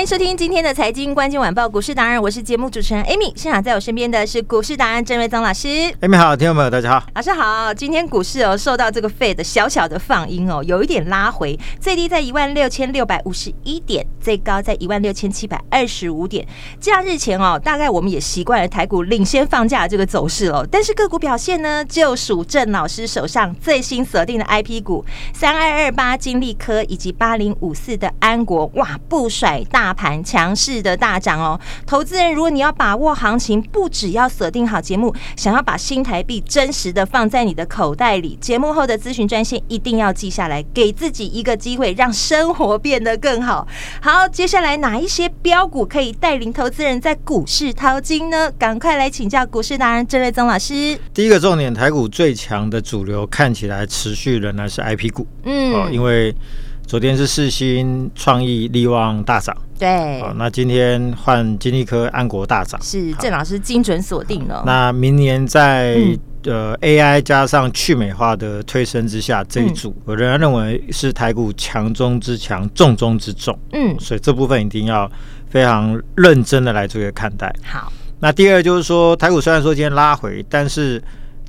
欢迎收听今天的财经关键晚报股市达人，我是节目主持人 Amy。现场在我身边的是股市达人郑瑞宗老师。Amy 好，听众朋友大家好，老师好。今天股市哦受到这个 Fed 小小的放音哦，有一点拉回，最低在一万六千六百五十一点，最高在一万六千七百二十五点。假日前哦，大概我们也习惯了台股领先放假的这个走势哦。但是个股表现呢，就属郑老师手上最新锁定的 IP 股三二二八金利科以及八零五四的安国，哇，不甩大。大盘强势的大涨哦，投资人，如果你要把握行情，不只要锁定好节目，想要把新台币真实的放在你的口袋里，节目后的咨询专线一定要记下来，给自己一个机会，让生活变得更好。好，接下来哪一些标股可以带领投资人在股市淘金呢？赶快来请教股市达人郑瑞宗老师。第一个重点，台股最强的主流看起来持续仍然是 IP 股，嗯，哦，因为。昨天是世新、创意、力旺大涨，对。好，那今天换金利科、安国大涨，是郑老师精准锁定了。那明年在、嗯、呃 AI 加上去美化的推升之下，这一组、嗯、我仍然认为是台股强中之强，重中之重。嗯，所以这部分一定要非常认真的来做一个看待。好，那第二就是说，台股虽然说今天拉回，但是。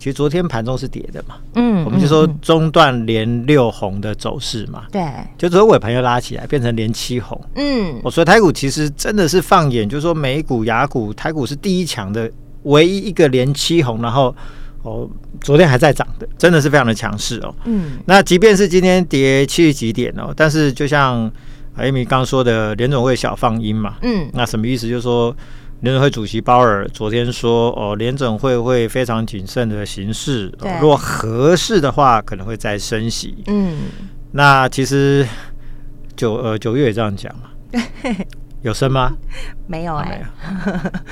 其实昨天盘中是跌的嘛，嗯，我们就说中段连六红的走势嘛，对，就昨天尾盘又拉起来，变成连七红，嗯，我说台股其实真的是放眼，就是说美股、雅股，台股是第一强的，唯一一个连七红，然后哦，昨天还在涨的，真的是非常的强势哦，嗯，那即便是今天跌七十几点哦，但是就像艾米刚说的，联总会小放音嘛，嗯，那什么意思？就是说。联准会主席鲍尔昨天说：“哦，联准会会非常谨慎的行事，哦、如果合适的话，可能会再升息。”嗯，那其实九呃九月也这样讲嘛，有升吗？没有哎。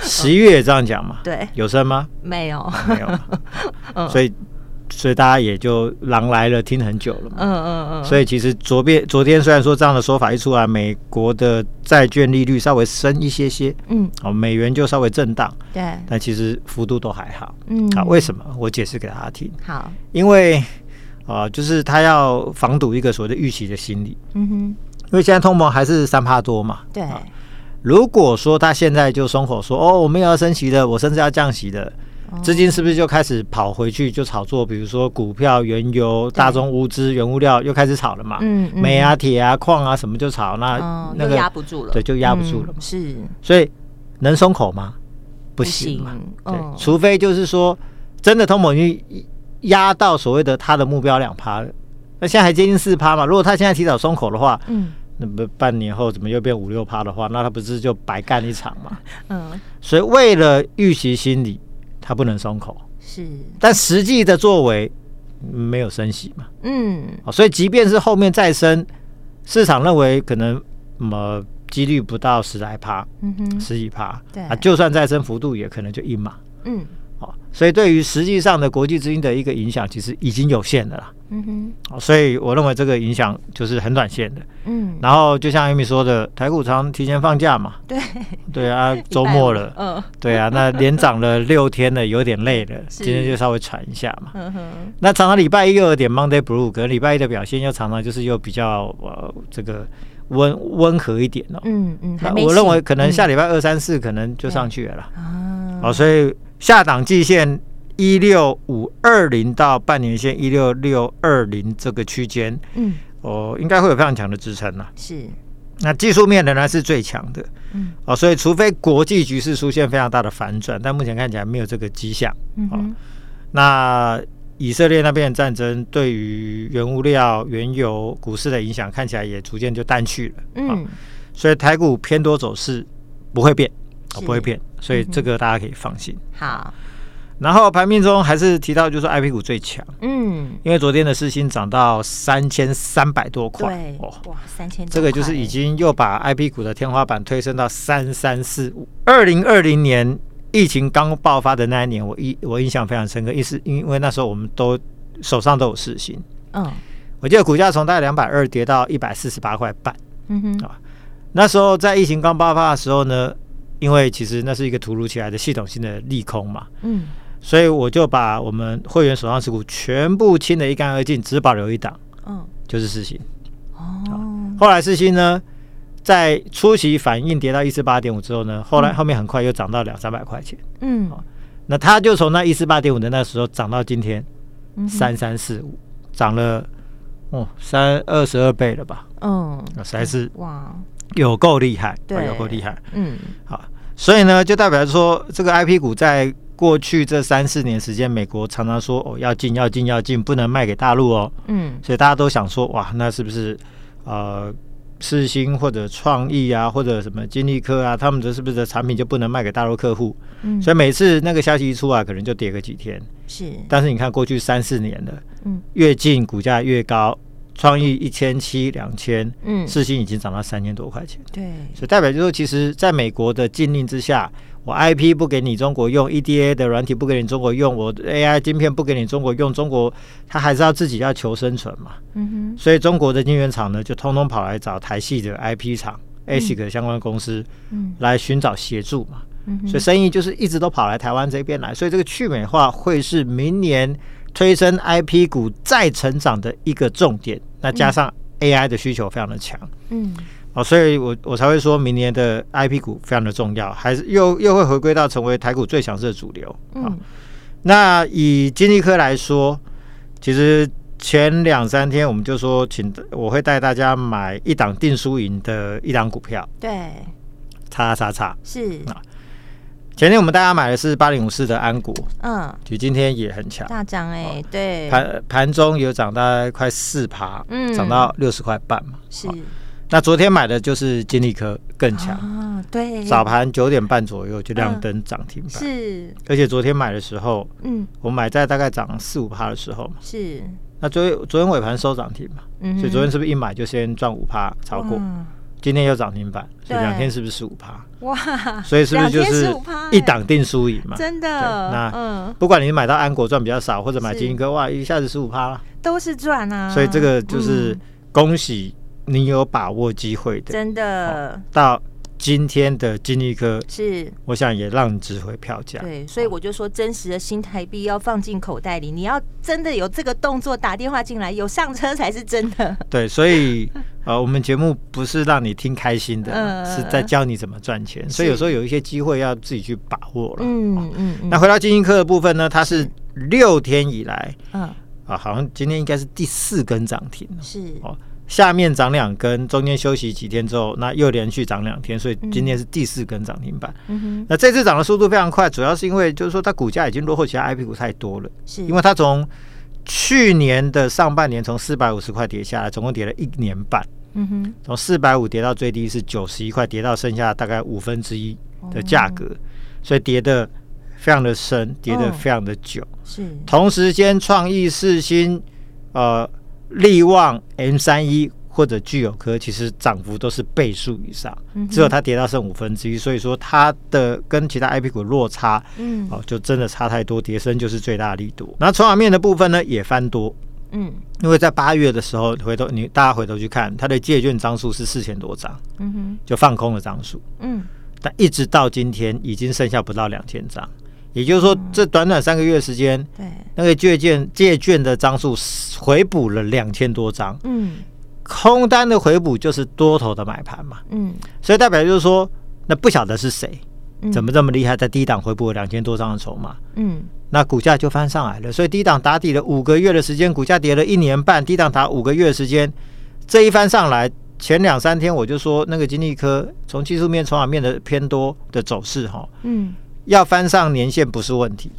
十一月也这样讲嘛，对，有升吗？没有，没有。所以。所以大家也就狼来了，听很久了嘛。嗯嗯嗯。所以其实昨边昨天虽然说这样的说法一出来，美国的债券利率稍微升一些些，嗯，哦，美元就稍微震荡，对，但其实幅度都还好。嗯，啊，为什么？我解释给大家听。好，因为啊、呃，就是他要防堵一个所谓的预期的心理。嗯哼，因为现在通膨还是三帕多嘛。对、啊。如果说他现在就松口说，哦，我们要升息的，我甚至要降息的。资金是不是就开始跑回去就炒作？比如说股票、原油、大宗物资、原物料又开始炒了嘛？嗯，煤啊、铁啊、矿啊什么就炒，那那个压不住了，对，就压不住了。是，所以能松口吗？不行嘛。对，除非就是说真的通膨率压到所谓的他的目标两趴，那现在还接近四趴嘛？如果他现在提早松口的话，嗯，那不半年后怎么又变五六趴的话，那他不是就白干一场嘛？嗯，所以为了预期心理。他不能松口，是，但实际的作为没有升息嘛，嗯，所以即便是后面再升，市场认为可能什么几率不到十来趴，嗯哼，十几趴，对。啊，就算再升幅度也可能就一码，嗯。所以对于实际上的国际资金的一个影响，其实已经有限的了。嗯哼，所以我认为这个影响就是很短线的。嗯，然后就像 Amy 说的，台股常提前放假嘛。对，对啊，周末了。嗯，对啊，那连涨了六天了，有点累了，今天就稍微喘一下嘛。嗯哼，那常常礼拜一又有点 Monday Blue，可能礼拜一的表现又常常就是又比较呃这个温温和一点哦。嗯嗯，那我认为可能下礼拜二三四可能就上去了啦。啊，哦，所以。下档季线一六五二零到半年线一六六二零这个区间，嗯，哦，应该会有非常强的支撑了。是，那技术面仍然是最强的，嗯，哦，所以除非国际局势出现非常大的反转，但目前看起来没有这个迹象。嗯，哦，那以色列那边的战争对于原物料、原油、股市的影响看起来也逐渐就淡去了。嗯，哦，所以台股偏多走势不会变。哦不会骗，所以这个大家可以放心。好。然后盘面中还是提到，就是 IP 股最强，嗯，因为昨天的世芯涨到三千三百多块，对，哇，三千，这个就是已经又把 IP 股的天花板推升到三三四五。二零二零年疫情刚爆发的那一年，我印我印象非常深刻，意思因为那时候我们都手上都有世芯，嗯，我记得股价从大概两百二跌到一百四十八块半，嗯哼，啊，那时候在疫情刚爆发的时候呢，因为其实那是一个突如其来的系统性的利空嘛，嗯。所以我就把我们会员手上持股全部清得一干二净，只保留一档，嗯，就是四星。哦，后来世芯呢，在初期反应跌到一四八点五之后呢，后来后面很快又涨到两三百块钱，嗯，那它就从那一四八点五的那时候涨到今天三三四五，涨了哦三二十二倍了吧？嗯，实在是哇，有够厉害，对，有够厉害，嗯，好，所以呢，就代表说这个 IP 股在。过去这三四年时间，美国常常说哦要进要进要进，不能卖给大陆哦。嗯，所以大家都想说哇，那是不是呃世芯或者创意啊，或者什么金立科啊，他们的是不是的产品就不能卖给大陆客户？嗯，所以每次那个消息一出来，可能就跌个几天。是，但是你看过去三四年了，嗯，越进股价越高，创意一千七两千，嗯，四星已经涨到三千多块钱。对，所以代表就是说，其实在美国的禁令之下。我 IP 不给你中国用，EDA 的软体不给你中国用，我 AI 晶片不给你中国用，中国它还是要自己要求生存嘛。嗯哼。所以中国的晶圆厂呢，就通通跑来找台系的 IP 厂、嗯、ASIC 的相关公司，嗯，来寻找协助嘛。嗯。所以生意就是一直都跑来台湾这边来，所以这个去美化会是明年推升 IP 股再成长的一个重点。那加上 AI 的需求非常的强，嗯。哦，所以我我才会说明年的 IP 股非常的重要，还是又又会回归到成为台股最强势的主流。嗯，那以金立科来说，其实前两三天我们就说，请我会带大家买一档定输赢的一档股票。对，叉叉叉是啊。前天我们大家买的是八零五四的安国，嗯，就今天也很强，大涨哎、欸，对，盘盘中有涨大概快四趴，嗯，涨到六十块半嘛，是。那昨天买的就是金立科更强。啊，对，早盘九点半左右就亮灯涨停板，是，而且昨天买的时候，嗯，我买在大概涨四五趴的时候嘛，是，那昨天昨天尾盘收涨停嘛，所以昨天是不是一买就先赚五趴超过？今天又涨停板，所以两天是不是十五趴？哇，所以是不是就是一档定输赢嘛？真的，那嗯，不管你买到安国赚比较少，或者买金鹰科，哇，一下子十五趴了，都是赚啊，所以这个就是恭喜。你有把握机会的，真的、哦、到今天的金立科是，我想也让你值回票价。对，所以我就说，真实的新台币要放进口袋里，你要真的有这个动作，打电话进来，有上车才是真的。对，所以呃，我们节目不是让你听开心的，呃、是在教你怎么赚钱。所以有时候有一些机会要自己去把握了。嗯嗯，嗯。那回到金立科的部分呢，它是六天以来，嗯啊，好像今天应该是第四根涨停了。是哦。下面涨两根，中间休息几天之后，那又连续涨两天，所以今天是第四根涨停板。嗯哼，那这次涨的速度非常快，主要是因为就是说它股价已经落后其他 IP 股太多了。是，因为它从去年的上半年从四百五十块跌下来，总共跌了一年半。嗯哼，从四百五跌到最低是九十一块，跌到剩下大概五分之一的价格，所以跌的非常的深，跌的非常的久。是，同时间创意四新呃。力旺 M 三一或者聚友科，其实涨幅都是倍数以上，只有它跌到剩五分之一，所以说它的跟其他 IP 股落差，嗯，哦，就真的差太多，跌升就是最大的力度。那筹码面的部分呢，也翻多，嗯，因为在八月的时候，回头你大家回头去看，它的借券张数是四千多张，嗯哼，就放空的张数，嗯，但一直到今天已经剩下不到两千张。也就是说，这短短三个月时间，对。那个借券借券的张数回补了两千多张，嗯，空单的回补就是多头的买盘嘛，嗯，所以代表就是说，那不晓得是谁，怎么这么厉害，在低档回补了两千多张的筹码，嗯，那股价就翻上来了，所以低档打底了五个月的时间，股价跌了一年半，低档打五个月的时间，这一翻上来，前两三天我就说那个金立科从技术面、筹码面的偏多的走势，哈，嗯。要翻上年线不是问题，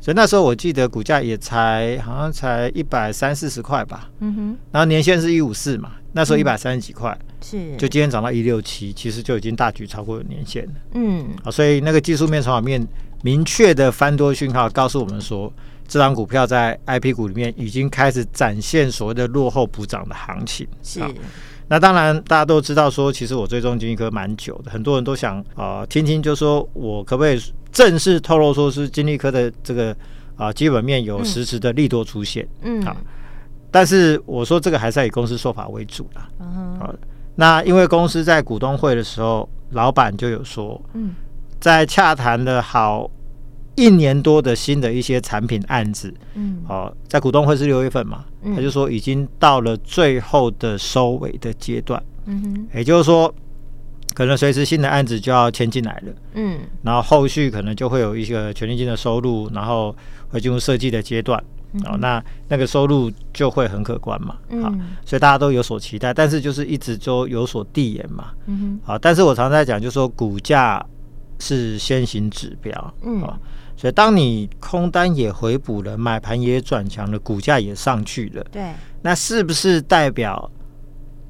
所以那时候我记得股价也才好像才一百三四十块吧，嗯哼，然后年限是一五四嘛，那时候一百三十几块，是。就今天涨到一六七，其实就已经大举超过年限了。嗯，啊，所以那个技术面、筹码面明确的翻多讯号，告诉我们说，这张股票在 IP 股里面已经开始展现所谓的落后补涨的行情。是，那当然大家都知道说，其实我追踪金立科蛮久的，很多人都想啊、呃、听听，就说我可不可以正式透露说是金立科的这个啊、呃、基本面有实质的利多出现？嗯，啊。但是我说这个还是要以公司说法为主啦。嗯，好，那因为公司在股东会的时候，老板就有说，嗯，在洽谈了好一年多的新的一些产品案子，嗯，好，在股东会是六月份嘛，他就说已经到了最后的收尾的阶段，嗯哼，也就是说，可能随时新的案子就要签进来了，嗯，然后后续可能就会有一个权利金的收入，然后会进入设计的阶段。哦，那那个收入就会很可观嘛，好，所以大家都有所期待，但是就是一直都有所递延嘛，嗯好，但是我常常在讲，就是说股价是先行指标，嗯，所以当你空单也回补了，买盘也转强了，股价也上去了，对，那是不是代表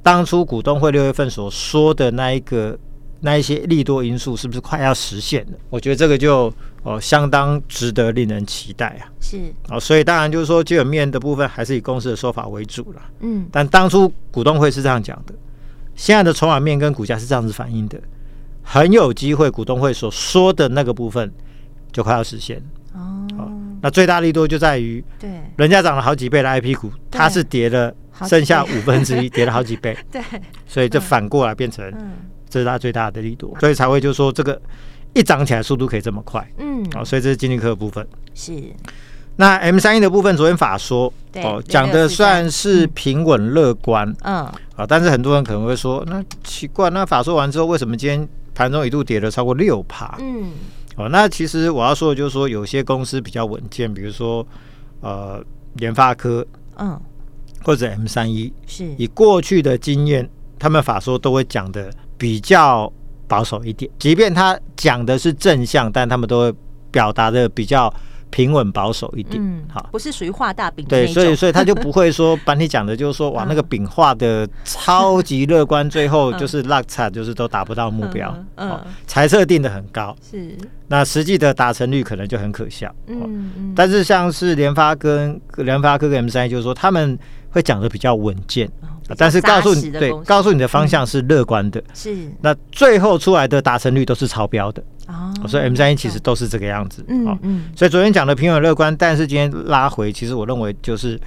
当初股东会六月份所说的那一个那一些利多因素是不是快要实现了？我觉得这个就。哦，相当值得令人期待啊！是哦，所以当然就是说基本面的部分还是以公司的说法为主了。嗯，但当初股东会是这样讲的，现在的筹码面跟股价是这样子反映的，很有机会股东会所说的那个部分就快要实现。哦，哦，那最大利多就在于，对，人家涨了好几倍的 IP 股，它是跌了剩下五分之一，跌了好几倍。对，所以这反过来变成这是它最大的力度，所以才会就是说这个。一涨起来速度可以这么快，嗯，哦，所以这是经济科的部分。是，那 M 三一的部分，昨天法说哦讲的算是平稳乐观，嗯，啊，但是很多人可能会说，那奇怪，那法说完之后，为什么今天盘中一度跌了超过六趴？嗯，哦，那其实我要说的就是说，有些公司比较稳健，比如说呃联发科，嗯，或者 M 三一，是以过去的经验，他们法说都会讲的比较。保守一点，即便他讲的是正向，但他们都会表达的比较平稳保守一点。嗯，好，不是属于画大饼。对，所以所以他就不会说 把你讲的，就是说哇，那个饼画的超级乐观，最后就是落差，就是都达不到目标。嗯，财测定的很高，是，那实际的达成率可能就很可笑。嗯嗯，但是像是联发跟联发科跟 M 三，就是说他们会讲的比较稳健。但是告诉你，对，告诉你的方向是乐观的，是。那最后出来的达成率都是超标的哦。所以 M 三一其实都是这个样子，嗯嗯。所以昨天讲的平稳乐观，但是今天拉回，其实我认为就是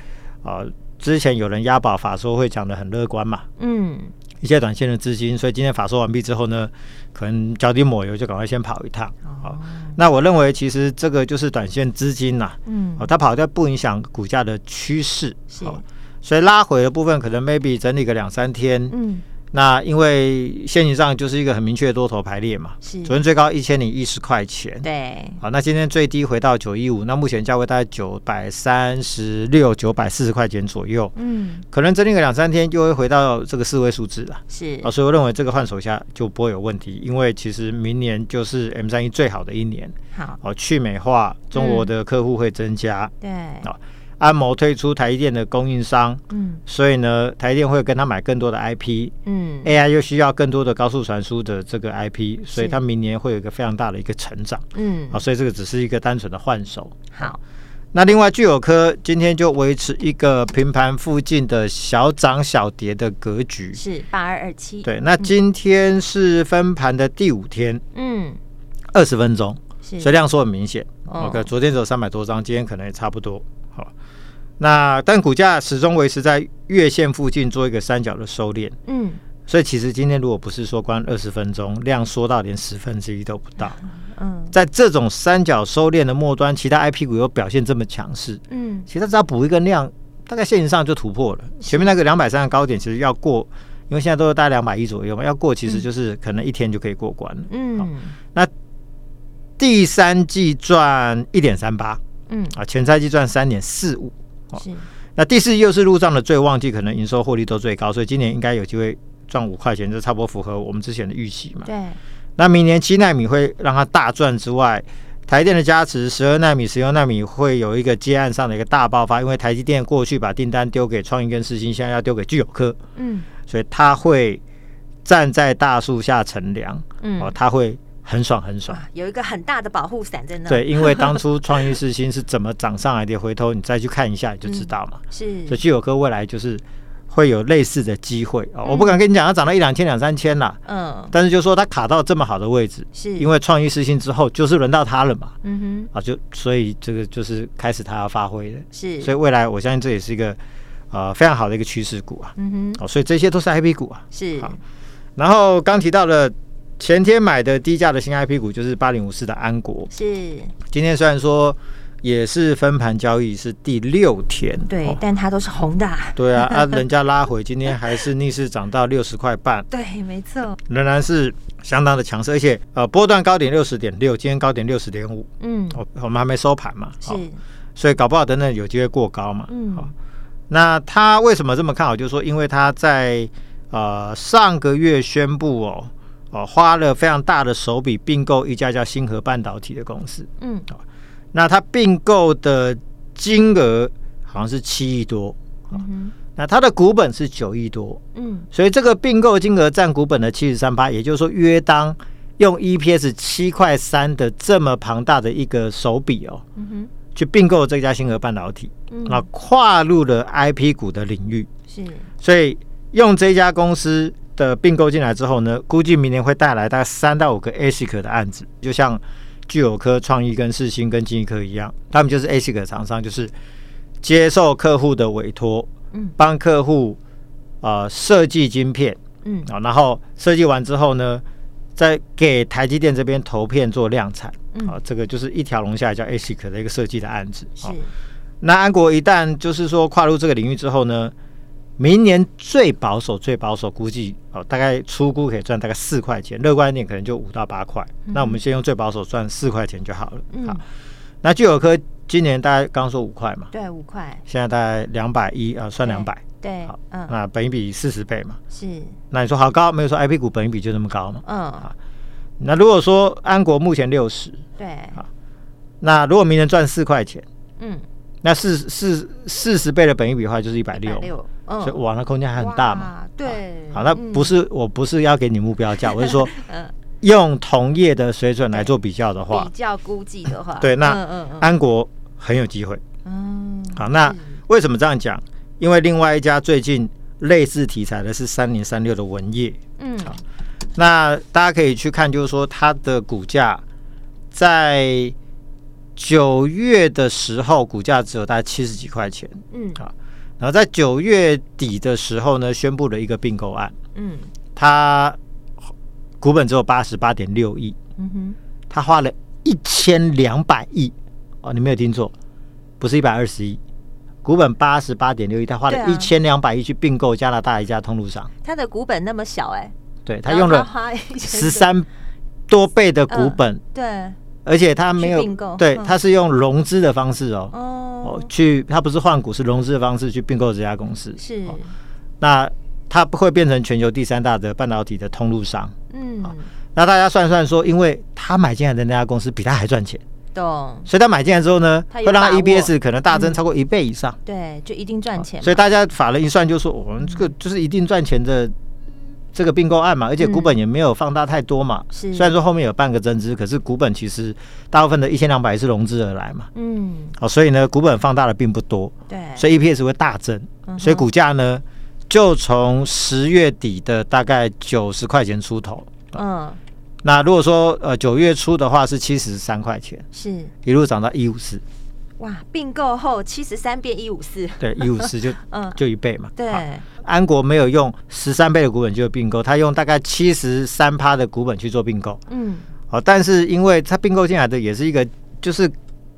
啊，之前有人押宝法说会讲的很乐观嘛，嗯，一些短线的资金，所以今天法说完毕之后呢，可能脚底抹油就赶快先跑一趟。好，那我认为其实这个就是短线资金呐，嗯，它跑掉不影响股价的趋势，是。所以拉回的部分可能 maybe 整理个两三天，嗯，那因为线型上就是一个很明确的多头排列嘛，是。昨天最高一千零一十块钱，对，好，那今天最低回到九一五，那目前价位大概九百三十六、九百四十块钱左右，嗯，可能整理个两三天又会回到这个四位数字了，是。啊，所以我认为这个换手下就不会有问题，因为其实明年就是 M 三一最好的一年，好，哦，去美化，中国的客户会增加，对，啊。安谋退出台积电的供应商，嗯，所以呢，台积电会跟他买更多的 IP，嗯，AI 又需要更多的高速传输的这个 IP，所以它明年会有一个非常大的一个成长，嗯，啊，所以这个只是一个单纯的换手。好，那另外聚友科今天就维持一个平盘附近的小涨小跌的格局，是八二二七，对，那今天是分盘的第五天，嗯，二十分钟，所以量缩很明显，OK，昨天只有三百多张，今天可能也差不多，好。那但股价始终维持在月线附近做一个三角的收敛，嗯，所以其实今天如果不是说关二十分钟，量缩到连十分之一都不到，嗯，在这种三角收敛的末端，其他 IP 股又表现这么强势，嗯，其实只要补一个量，大概线型上就突破了。前面那个两百三的高点，其实要过，因为现在都是大概两百一左右嘛，要过其实就是可能一天就可以过关了，嗯，那第三季赚一点三八，嗯。啊，前三季赚三点四五。是，那第四季又是入账的最旺季，可能营收获利都最高，所以今年应该有机会赚五块钱，就差不多符合我们之前的预期嘛。对。那明年七纳米会让它大赚之外，台电的加持，十二纳米、十六纳米会有一个接案上的一个大爆发，因为台积电过去把订单丢给创意跟世芯，现在要丢给聚友科。嗯。所以他会站在大树下乘凉，嗯，哦，他会很爽很爽，有一个很大的保护伞在那。对，因为 当初创意世新是怎么涨上来的，回头你再去看一下你就知道嘛。是，所以聚友科未来就是。会有类似的机会啊！我不敢跟你讲，它涨到一两千、两三千啦。嗯，但是就说它卡到这么好的位置，是因为创意世新之后就是轮到它了嘛。嗯哼，啊，就所以这个就是开始它要发挥的。是，所以未来我相信这也是一个呃非常好的一个趋势股啊。嗯哼，哦，所以这些都是 IP 股啊。是，好。然后刚提到的前天买的低价的新 IP 股就是八零五四的安国。是，今天虽然说。也是分盘交易，是第六天，对，哦、但它都是红的、啊。对啊，啊，人家拉回，今天还是逆势涨到六十块半。对，没错，仍然是相当的强势，而且呃，波段高点六十点六，今天高点六十点五。嗯，我我们还没收盘嘛，是、哦，所以搞不好等等有机会过高嘛。嗯，好、哦，那他为什么这么看好？就是说，因为他在呃上个月宣布哦，哦，花了非常大的手笔并购一家叫星河半导体的公司。嗯。那它并购的金额好像是七亿多，嗯、那它的股本是九亿多，嗯，所以这个并购金额占股本的七十三趴，也就是说，约当用 EPS 七块三的这么庞大的一个手笔哦，嗯、哼。去并购这家星河半导体，那、嗯，跨入了 IP 股的领域，是，所以用这家公司的并购进来之后呢，估计明年会带来大概三到五个 ASIC 的案子，就像。聚友科、创意跟世新跟金益科一样，他们就是 ASIC 厂商，就是接受客户的委托，嗯，帮客户啊设计晶片，嗯啊，然后设计完之后呢，再给台积电这边投片做量产，嗯，啊，这个就是一条龙下来叫 ASIC 的一个设计的案子。是，那安国一旦就是说跨入这个领域之后呢，明年最保守、最保守估计哦，大概初估可以赚大概四块钱，乐观一点可能就五到八块。嗯、那我们先用最保守赚四块钱就好了。嗯、好，那聚友科今年大概刚说五块嘛？对，五块。现在大概两百一啊，算两百。对，好，嗯、那本一比四十倍嘛？是。那你说好高，没有说 IP 股本一比就那么高嘛？嗯。好，那如果说安国目前六十，对，好，那如果明年赚四块钱，嗯，那四四四十倍的本一比的话，就是一百六。所以网的空间还很大嘛？对，好，那不是，我不是要给你目标价，我是说，用同业的水准来做比较的话，比较估计的话，对，那安国很有机会。嗯，好，那为什么这样讲？因为另外一家最近类似题材的是三零三六的文业。嗯，好，那大家可以去看，就是说它的股价在九月的时候，股价只有大概七十几块钱。嗯，好。然后在九月底的时候呢，宣布了一个并购案。嗯，他股本只有八十八点六亿。嗯哼，他花了一千两百亿。哦，你没有听错，不是一百二十亿，股本八十八点六亿，他花了一千两百亿去并购加拿大一家通路商。他的股本那么小哎、欸，对他用了十三多倍的股本。呃、对。而且他没有对，他是用融资的方式哦，哦，去他不是换股，是融资的方式去并购这家公司。是，那它不会变成全球第三大的半导体的通路商。嗯，那大家算算说，因为他买进来的那家公司比他还赚钱，懂？所以他买进来之后呢，会让他 EBS 可能大增超过一倍以上。对，就一定赚钱。所以大家法人一算就说，我们这个就是一定赚钱的。这个并购案嘛，而且股本也没有放大太多嘛。是、嗯，虽然说后面有半个增资，可是股本其实大部分的一千两百是融资而来嘛。嗯，好，所以呢，股本放大的并不多。对，所以 EPS 会大增，所以股价呢就从十月底的大概九十块钱出头。嗯，那如果说呃九月初的话是七十三块钱，是一路涨到一五四。哇，并购后七十三变一五四，对，一五四就嗯。就一倍嘛。对，安国没有用十三倍的股本就并购，他用大概七十三趴的股本去做并购。嗯，好，但是因为他并购进来的也是一个就是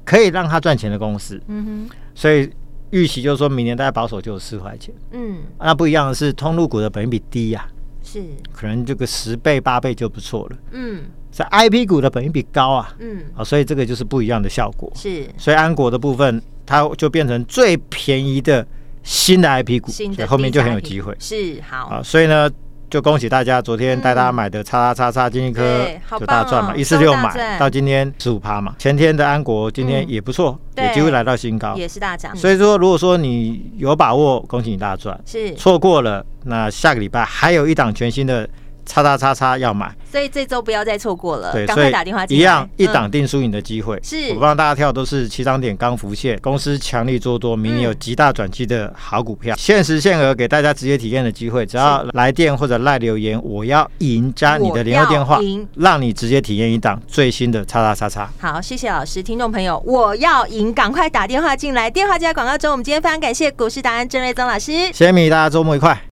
可以让他赚钱的公司，嗯哼，所以预期就是说明年大概保守就有四块钱。嗯，那不一样的是通路股的本益比低呀，是可能这个十倍八倍就不错了。嗯。在 IP 股的本益比高啊，嗯，啊，所以这个就是不一样的效果。是，所以安国的部分，它就变成最便宜的新的 IP 股，新的后面就很有机会。是好，啊，所以呢，就恭喜大家，昨天带大家买的叉叉叉叉金一科就大赚嘛，一四六买到今天十五趴嘛。前天的安国今天也不错，有机会来到新高，也是大涨。所以说，如果说你有把握，恭喜你大赚；是错过了，那下个礼拜还有一档全新的。叉叉叉叉要买，所以这周不要再错过了，对，赶快打电话进来。一样一档定输赢的机会，是我帮大家跳都是起涨点刚浮现，公司强力做多，明年有极大转机的好股票，限时限额给大家直接体验的机会，只要来电或者赖留言，我要赢加你的联络电话，让你直接体验一档最新的叉叉叉叉。好，谢谢老师，听众朋友，我要赢，赶快打电话进来，电话就在广告中。我们今天非常感谢股市达人郑瑞宗老师，谢谢米，大家周末愉快。